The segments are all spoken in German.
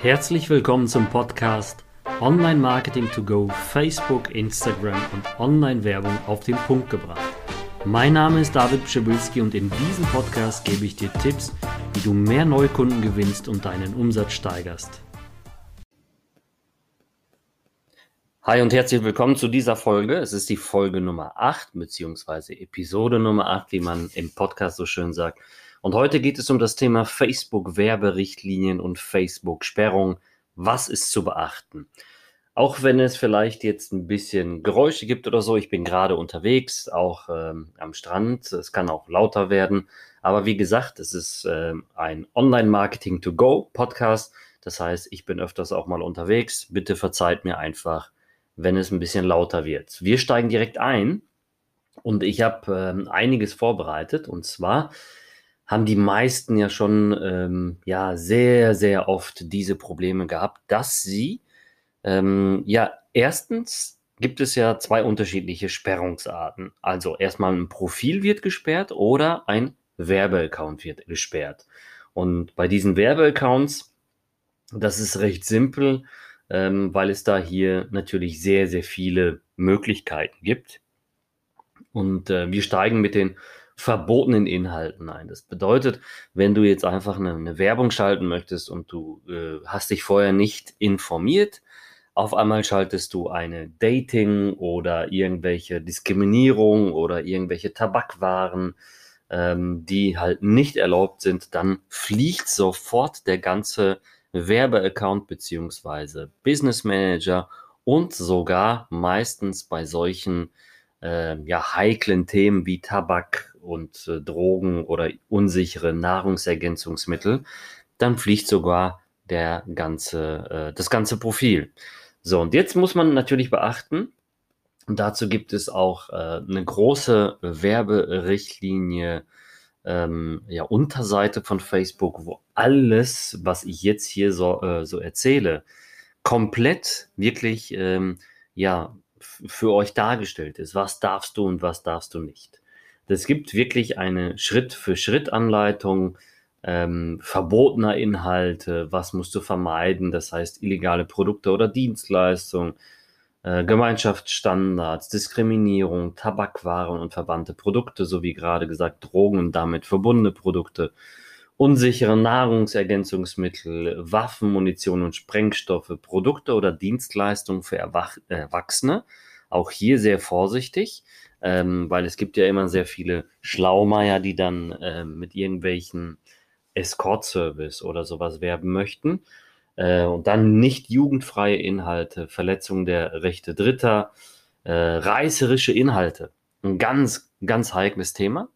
Herzlich willkommen zum Podcast Online Marketing to Go, Facebook, Instagram und Online-Werbung auf den Punkt gebracht. Mein Name ist David Pschibilski und in diesem Podcast gebe ich dir Tipps, wie du mehr Neukunden gewinnst und deinen Umsatz steigerst. Hi und herzlich willkommen zu dieser Folge. Es ist die Folge Nummer 8 beziehungsweise Episode Nummer 8, wie man im Podcast so schön sagt. Und heute geht es um das Thema Facebook-Werberichtlinien und Facebook-Sperrung. Was ist zu beachten? Auch wenn es vielleicht jetzt ein bisschen Geräusche gibt oder so, ich bin gerade unterwegs, auch ähm, am Strand, es kann auch lauter werden. Aber wie gesagt, es ist ähm, ein Online-Marketing-to-Go-Podcast. Das heißt, ich bin öfters auch mal unterwegs. Bitte verzeiht mir einfach, wenn es ein bisschen lauter wird. Wir steigen direkt ein und ich habe ähm, einiges vorbereitet. Und zwar haben die meisten ja schon ähm, ja sehr, sehr oft diese Probleme gehabt, dass sie ähm, ja erstens gibt es ja zwei unterschiedliche Sperrungsarten. Also erstmal ein Profil wird gesperrt oder ein Werbeaccount wird gesperrt. Und bei diesen Werbeaccounts, das ist recht simpel, ähm, weil es da hier natürlich sehr, sehr viele Möglichkeiten gibt. Und äh, wir steigen mit den verbotenen Inhalten ein. Das bedeutet, wenn du jetzt einfach eine, eine Werbung schalten möchtest und du äh, hast dich vorher nicht informiert, auf einmal schaltest du eine Dating oder irgendwelche Diskriminierung oder irgendwelche Tabakwaren, ähm, die halt nicht erlaubt sind, dann fliegt sofort der ganze Werbeaccount beziehungsweise Business Manager und sogar meistens bei solchen äh, ja, heiklen Themen wie Tabak und äh, Drogen oder unsichere Nahrungsergänzungsmittel, dann fliegt sogar der ganze, äh, das ganze Profil. So, und jetzt muss man natürlich beachten, und dazu gibt es auch äh, eine große Werberichtlinie, ähm, ja, Unterseite von Facebook, wo alles, was ich jetzt hier so, äh, so erzähle, komplett wirklich, ähm, ja, für euch dargestellt ist. Was darfst du und was darfst du nicht. Es gibt wirklich eine Schritt-für-Schritt-Anleitung ähm, verbotener Inhalte, was musst du vermeiden, das heißt illegale Produkte oder Dienstleistungen, äh, Gemeinschaftsstandards, Diskriminierung, Tabakwaren und verwandte Produkte, sowie gerade gesagt Drogen und damit verbundene Produkte, unsichere Nahrungsergänzungsmittel, Waffen, Munition und Sprengstoffe, Produkte oder Dienstleistungen für Erwach Erwachsene. Auch hier sehr vorsichtig, ähm, weil es gibt ja immer sehr viele Schlaumeier, die dann äh, mit irgendwelchen Escort-Service oder sowas werben möchten. Äh, und dann nicht jugendfreie Inhalte, Verletzung der Rechte Dritter, äh, reißerische Inhalte. Ein ganz, ganz heikles Thema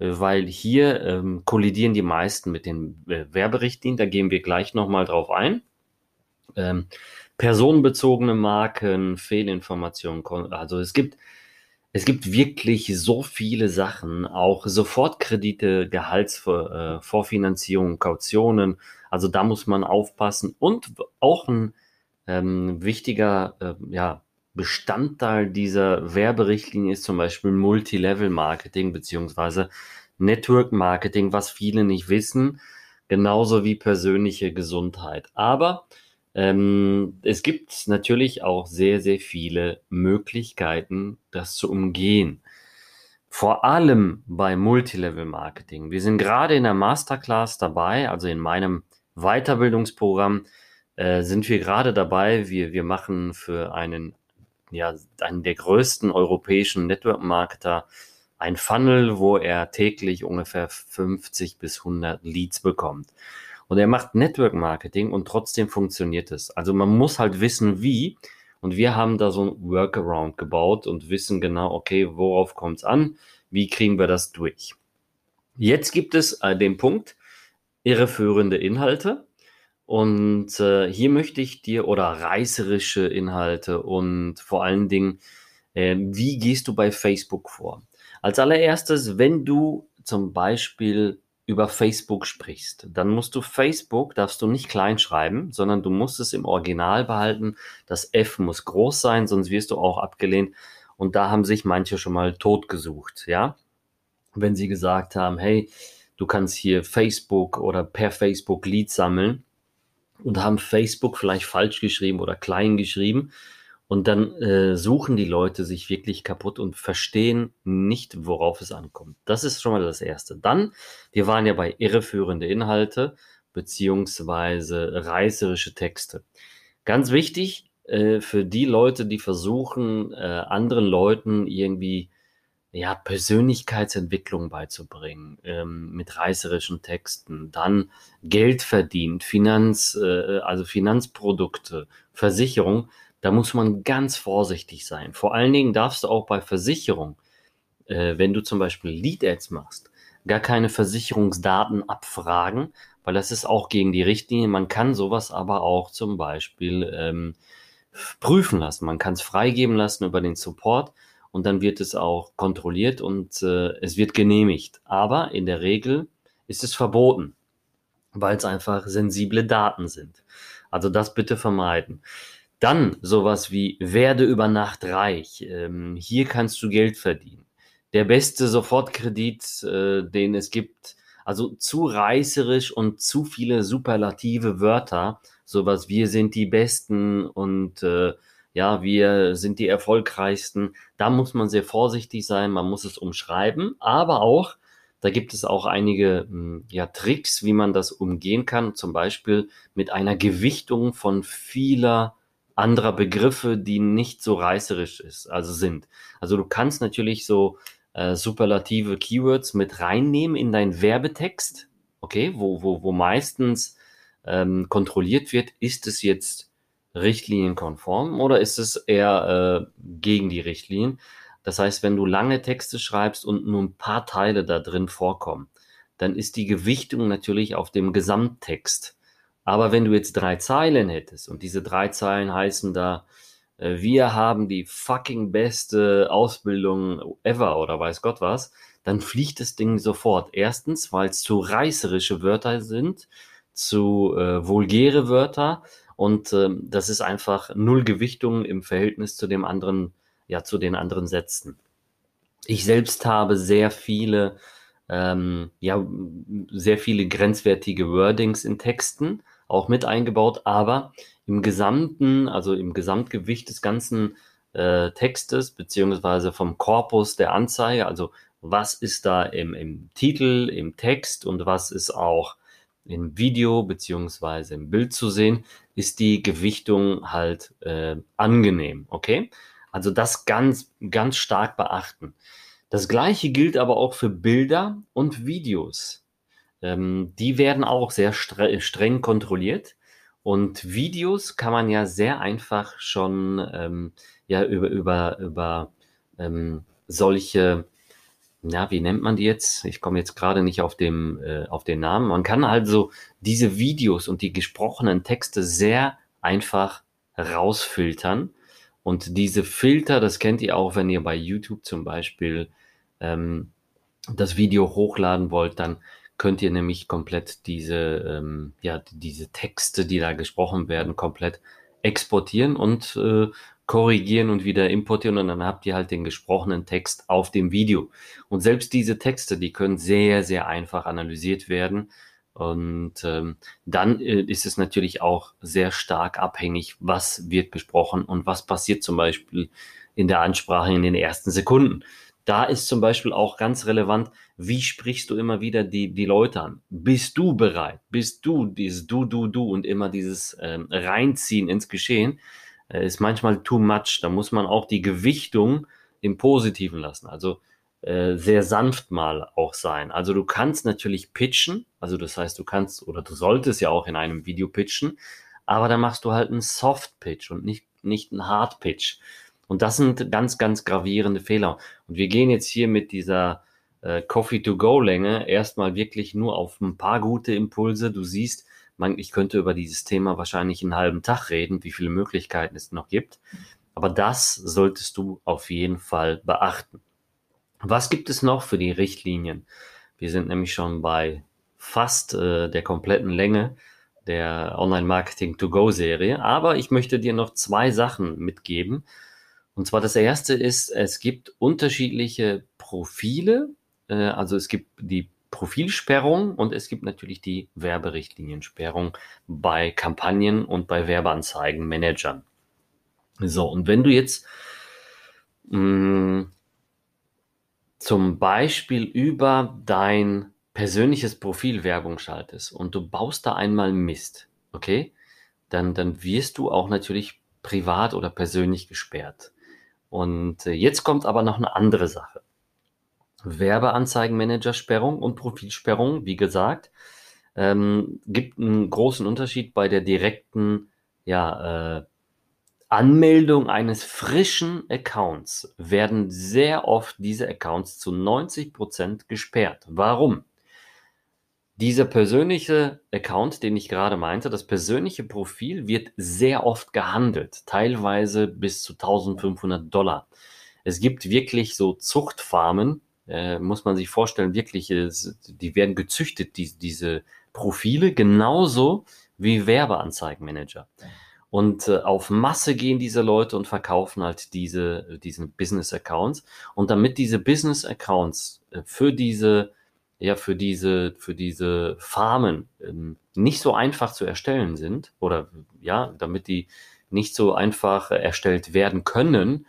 weil hier ähm, kollidieren die meisten mit den äh, Werberichtlinien. Da gehen wir gleich nochmal drauf ein. Ähm, personenbezogene Marken, Fehlinformationen, also es gibt, es gibt wirklich so viele Sachen, auch Sofortkredite, Gehaltsvorfinanzierung, äh, Kautionen. Also da muss man aufpassen. Und auch ein ähm, wichtiger äh, ja, Bestandteil dieser Werberichtlinie ist zum Beispiel Multilevel-Marketing beziehungsweise Network-Marketing, was viele nicht wissen, genauso wie persönliche Gesundheit. Aber ähm, es gibt natürlich auch sehr, sehr viele Möglichkeiten, das zu umgehen. Vor allem bei Multilevel-Marketing. Wir sind gerade in der Masterclass dabei, also in meinem Weiterbildungsprogramm äh, sind wir gerade dabei. Wir, wir machen für einen ja, einen der größten europäischen Network-Marketer ein Funnel, wo er täglich ungefähr 50 bis 100 Leads bekommt. Und er macht Network-Marketing und trotzdem funktioniert es. Also man muss halt wissen, wie. Und wir haben da so ein Workaround gebaut und wissen genau, okay, worauf kommt es an? Wie kriegen wir das durch? Jetzt gibt es äh, den Punkt, irreführende Inhalte. Und äh, hier möchte ich dir oder reißerische Inhalte und vor allen Dingen, äh, wie gehst du bei Facebook vor? Als allererstes, wenn du zum Beispiel über Facebook sprichst, dann musst du Facebook, darfst du nicht klein schreiben, sondern du musst es im Original behalten. Das F muss groß sein, sonst wirst du auch abgelehnt. Und da haben sich manche schon mal totgesucht, ja? Wenn sie gesagt haben, hey, du kannst hier Facebook oder per Facebook Leads sammeln und haben Facebook vielleicht falsch geschrieben oder klein geschrieben. Und dann äh, suchen die Leute sich wirklich kaputt und verstehen nicht, worauf es ankommt. Das ist schon mal das Erste. Dann, wir waren ja bei irreführende Inhalte beziehungsweise reißerische Texte. Ganz wichtig äh, für die Leute, die versuchen, äh, anderen Leuten irgendwie ja, Persönlichkeitsentwicklung beizubringen, ähm, mit reißerischen Texten, dann Geld verdient, Finanz, äh, also Finanzprodukte, Versicherung, da muss man ganz vorsichtig sein. Vor allen Dingen darfst du auch bei Versicherung, äh, wenn du zum Beispiel Lead-Ads machst, gar keine Versicherungsdaten abfragen, weil das ist auch gegen die Richtlinie. Man kann sowas aber auch zum Beispiel ähm, prüfen lassen. Man kann es freigeben lassen über den Support und dann wird es auch kontrolliert und äh, es wird genehmigt. Aber in der Regel ist es verboten, weil es einfach sensible Daten sind. Also das bitte vermeiden. Dann sowas wie werde über Nacht reich. Ähm, hier kannst du Geld verdienen. Der beste Sofortkredit, äh, den es gibt. Also zu reißerisch und zu viele superlative Wörter. Sowas, wir sind die Besten und äh, ja, wir sind die erfolgreichsten. Da muss man sehr vorsichtig sein, man muss es umschreiben, aber auch, da gibt es auch einige hm, ja, Tricks, wie man das umgehen kann, zum Beispiel mit einer Gewichtung von vieler anderer Begriffe, die nicht so reißerisch ist, also sind. Also du kannst natürlich so äh, superlative Keywords mit reinnehmen in deinen Werbetext, okay, wo, wo, wo meistens ähm, kontrolliert wird, ist es jetzt richtlinienkonform oder ist es eher äh, gegen die Richtlinien? Das heißt, wenn du lange Texte schreibst und nur ein paar Teile da drin vorkommen, dann ist die Gewichtung natürlich auf dem Gesamttext. Aber wenn du jetzt drei Zeilen hättest und diese drei Zeilen heißen da, äh, wir haben die fucking beste Ausbildung ever oder weiß Gott was, dann fliegt das Ding sofort. Erstens, weil es zu reißerische Wörter sind, zu äh, vulgäre Wörter und ähm, das ist einfach null Gewichtung im Verhältnis zu dem anderen, ja, zu den anderen Sätzen. Ich selbst habe sehr viele, ähm, ja, sehr viele grenzwertige Wordings in Texten auch mit eingebaut, aber im gesamten, also im Gesamtgewicht des ganzen äh, Textes, beziehungsweise vom Korpus der Anzeige, also was ist da im, im Titel, im Text und was ist auch im Video beziehungsweise im Bild zu sehen, ist die Gewichtung halt äh, angenehm, okay? Also das ganz, ganz stark beachten. Das gleiche gilt aber auch für Bilder und Videos. Ähm, die werden auch sehr stre streng kontrolliert. Und Videos kann man ja sehr einfach schon ähm, ja, über, über, über ähm, solche ja, wie nennt man die jetzt? Ich komme jetzt gerade nicht auf, dem, äh, auf den Namen. Man kann also diese Videos und die gesprochenen Texte sehr einfach rausfiltern. Und diese Filter, das kennt ihr auch, wenn ihr bei YouTube zum Beispiel ähm, das Video hochladen wollt, dann könnt ihr nämlich komplett diese, ähm, ja, diese Texte, die da gesprochen werden, komplett exportieren und äh, korrigieren und wieder importieren und dann habt ihr halt den gesprochenen Text auf dem Video. Und selbst diese Texte, die können sehr, sehr einfach analysiert werden. Und ähm, dann äh, ist es natürlich auch sehr stark abhängig, was wird gesprochen und was passiert zum Beispiel in der Ansprache in den ersten Sekunden. Da ist zum Beispiel auch ganz relevant, wie sprichst du immer wieder die, die Leute an? Bist du bereit? Bist du dieses Du, Du, Du und immer dieses ähm, Reinziehen ins Geschehen? Äh, ist manchmal too much. Da muss man auch die Gewichtung im Positiven lassen. Also äh, sehr sanft mal auch sein. Also du kannst natürlich pitchen, also das heißt, du kannst oder du solltest ja auch in einem Video pitchen, aber dann machst du halt einen Soft Pitch und nicht, nicht einen Hard Pitch. Und das sind ganz, ganz gravierende Fehler. Und wir gehen jetzt hier mit dieser äh, Coffee-to-Go-Länge erstmal wirklich nur auf ein paar gute Impulse. Du siehst, man, ich könnte über dieses Thema wahrscheinlich einen halben Tag reden, wie viele Möglichkeiten es noch gibt. Aber das solltest du auf jeden Fall beachten. Was gibt es noch für die Richtlinien? Wir sind nämlich schon bei fast äh, der kompletten Länge der Online-Marketing-to-Go-Serie. Aber ich möchte dir noch zwei Sachen mitgeben. Und zwar das erste ist, es gibt unterschiedliche Profile. Äh, also es gibt die Profilsperrung und es gibt natürlich die Werberichtliniensperrung bei Kampagnen und bei Werbeanzeigenmanagern. So, und wenn du jetzt mh, mm, zum Beispiel über dein persönliches Profil Werbung schaltest und du baust da einmal Mist, okay, dann, dann wirst du auch natürlich privat oder persönlich gesperrt. Und äh, jetzt kommt aber noch eine andere Sache. Werbeanzeigenmanager-Sperrung und Profilsperrung, wie gesagt, ähm, gibt einen großen Unterschied bei der direkten ja, äh, Anmeldung eines frischen Accounts. Werden sehr oft diese Accounts zu 90% gesperrt. Warum? Dieser persönliche Account, den ich gerade meinte, das persönliche Profil wird sehr oft gehandelt, teilweise bis zu 1500 Dollar. Es gibt wirklich so Zuchtfarmen, äh, muss man sich vorstellen, wirklich, äh, die werden gezüchtet, die, diese Profile, genauso wie Werbeanzeigenmanager. Und äh, auf Masse gehen diese Leute und verkaufen halt diese, diesen Business Accounts. Und damit diese Business Accounts äh, für diese, ja, für diese, für diese Farmen ähm, nicht so einfach zu erstellen sind, oder ja, damit die nicht so einfach erstellt werden können,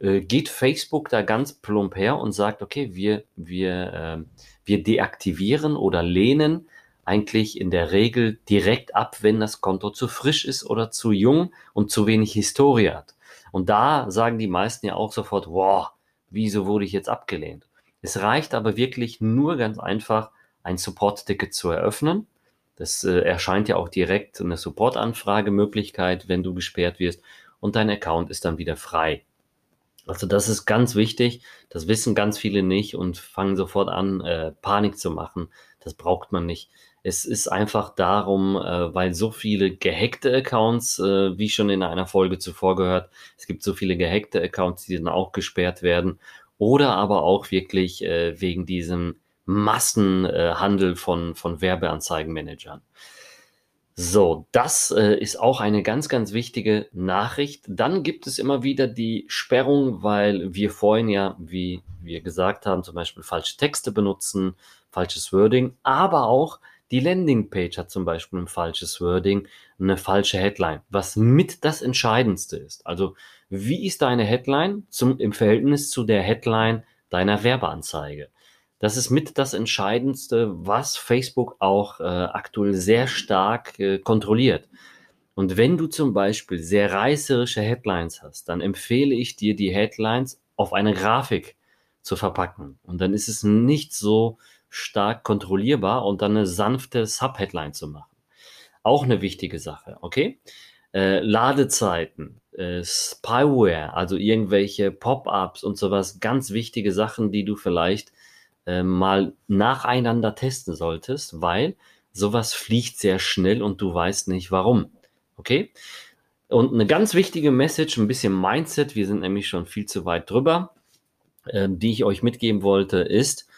äh, geht Facebook da ganz plump her und sagt, okay, wir, wir, äh, wir deaktivieren oder lehnen eigentlich in der Regel direkt ab, wenn das Konto zu frisch ist oder zu jung und zu wenig Historie hat. Und da sagen die meisten ja auch sofort, wow, wieso wurde ich jetzt abgelehnt? Es reicht aber wirklich nur ganz einfach, ein Support-Ticket zu eröffnen. Das äh, erscheint ja auch direkt eine Support-Anfrage-Möglichkeit, wenn du gesperrt wirst und dein Account ist dann wieder frei. Also das ist ganz wichtig. Das wissen ganz viele nicht und fangen sofort an, äh, Panik zu machen. Das braucht man nicht. Es ist einfach darum, äh, weil so viele gehackte Accounts, äh, wie schon in einer Folge zuvor gehört, es gibt so viele gehackte Accounts, die dann auch gesperrt werden. Oder aber auch wirklich äh, wegen diesem Massenhandel von, von Werbeanzeigenmanagern. So, das äh, ist auch eine ganz, ganz wichtige Nachricht. Dann gibt es immer wieder die Sperrung, weil wir vorhin ja, wie wir gesagt haben, zum Beispiel falsche Texte benutzen, falsches Wording, aber auch die Landingpage hat zum Beispiel ein falsches Wording, eine falsche Headline, was mit das Entscheidendste ist. Also, wie ist deine Headline zum, im Verhältnis zu der Headline deiner Werbeanzeige? Das ist mit das Entscheidendste, was Facebook auch äh, aktuell sehr stark äh, kontrolliert. Und wenn du zum Beispiel sehr reißerische Headlines hast, dann empfehle ich dir, die Headlines auf eine Grafik zu verpacken. Und dann ist es nicht so stark kontrollierbar und dann eine sanfte Subheadline zu machen. Auch eine wichtige Sache, okay? Äh, Ladezeiten, äh, Spyware, also irgendwelche Pop-ups und sowas, ganz wichtige Sachen, die du vielleicht äh, mal nacheinander testen solltest, weil sowas fliegt sehr schnell und du weißt nicht warum. Okay? Und eine ganz wichtige Message, ein bisschen Mindset, wir sind nämlich schon viel zu weit drüber, äh, die ich euch mitgeben wollte, ist,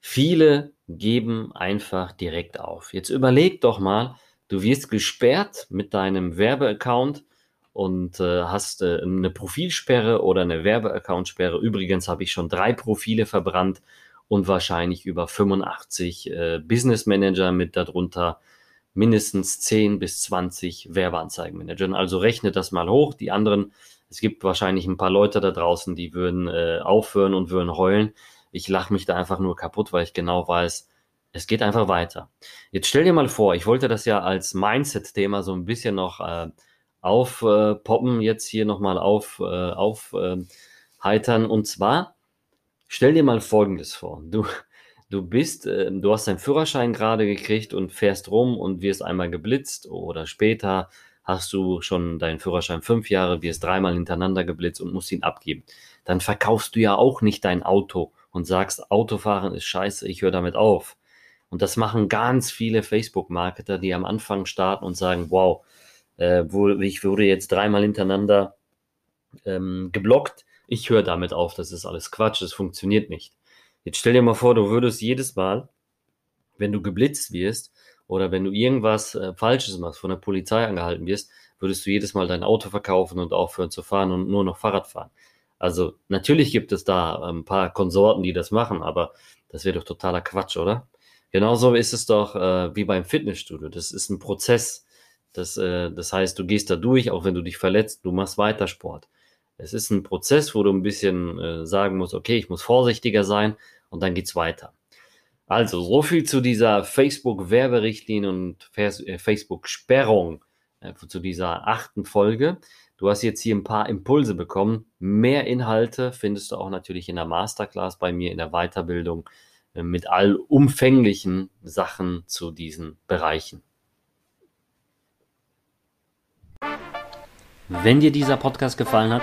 viele geben einfach direkt auf. Jetzt überleg doch mal, du wirst gesperrt mit deinem Werbeaccount und äh, hast äh, eine Profilsperre oder eine Werbeaccountsperre. Übrigens habe ich schon drei Profile verbrannt und wahrscheinlich über 85 äh, Business Manager mit darunter mindestens 10 bis 20 Werbeanzeigenmanagern. Also rechnet das mal hoch. Die anderen, es gibt wahrscheinlich ein paar Leute da draußen, die würden äh, aufhören und würden heulen. Ich lache mich da einfach nur kaputt, weil ich genau weiß, es geht einfach weiter. Jetzt stell dir mal vor, ich wollte das ja als Mindset-Thema so ein bisschen noch äh, aufpoppen, äh, jetzt hier nochmal auf, äh, aufheitern. und zwar, Stell dir mal Folgendes vor. Du, du bist, äh, du hast deinen Führerschein gerade gekriegt und fährst rum und wirst einmal geblitzt oder später hast du schon deinen Führerschein fünf Jahre, wirst dreimal hintereinander geblitzt und musst ihn abgeben. Dann verkaufst du ja auch nicht dein Auto und sagst, Autofahren ist scheiße, ich höre damit auf. Und das machen ganz viele Facebook-Marketer, die am Anfang starten und sagen, wow, äh, ich wurde jetzt dreimal hintereinander ähm, geblockt ich höre damit auf, das ist alles Quatsch, das funktioniert nicht. Jetzt stell dir mal vor, du würdest jedes Mal, wenn du geblitzt wirst oder wenn du irgendwas äh, Falsches machst, von der Polizei angehalten wirst, würdest du jedes Mal dein Auto verkaufen und aufhören zu fahren und nur noch Fahrrad fahren. Also natürlich gibt es da ein paar Konsorten, die das machen, aber das wäre doch totaler Quatsch, oder? Genauso ist es doch äh, wie beim Fitnessstudio. Das ist ein Prozess. Das, äh, das heißt, du gehst da durch, auch wenn du dich verletzt, du machst weiter Sport. Es ist ein Prozess, wo du ein bisschen äh, sagen musst, okay, ich muss vorsichtiger sein und dann geht's weiter. Also, so viel zu dieser Facebook-Werberichtlinie und äh, Facebook-Sperrung äh, zu dieser achten Folge. Du hast jetzt hier ein paar Impulse bekommen. Mehr Inhalte findest du auch natürlich in der Masterclass bei mir in der Weiterbildung äh, mit allumfänglichen Sachen zu diesen Bereichen. Wenn dir dieser Podcast gefallen hat,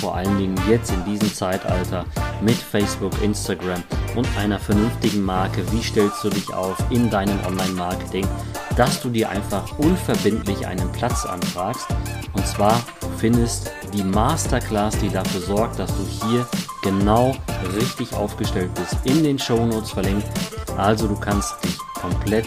vor allen Dingen jetzt in diesem Zeitalter mit Facebook, Instagram und einer vernünftigen Marke, wie stellst du dich auf in deinem Online-Marketing, dass du dir einfach unverbindlich einen Platz anfragst. Und zwar findest die Masterclass, die dafür sorgt, dass du hier genau richtig aufgestellt bist, in den Show Notes verlinkt. Also du kannst dich komplett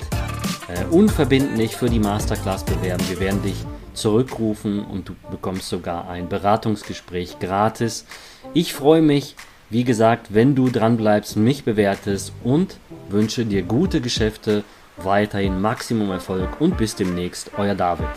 äh, unverbindlich für die Masterclass bewerben. Wir werden dich zurückrufen und du bekommst sogar ein Beratungsgespräch gratis. Ich freue mich, wie gesagt, wenn du dran bleibst, mich bewertest und wünsche dir gute Geschäfte, weiterhin Maximum Erfolg und bis demnächst, euer David.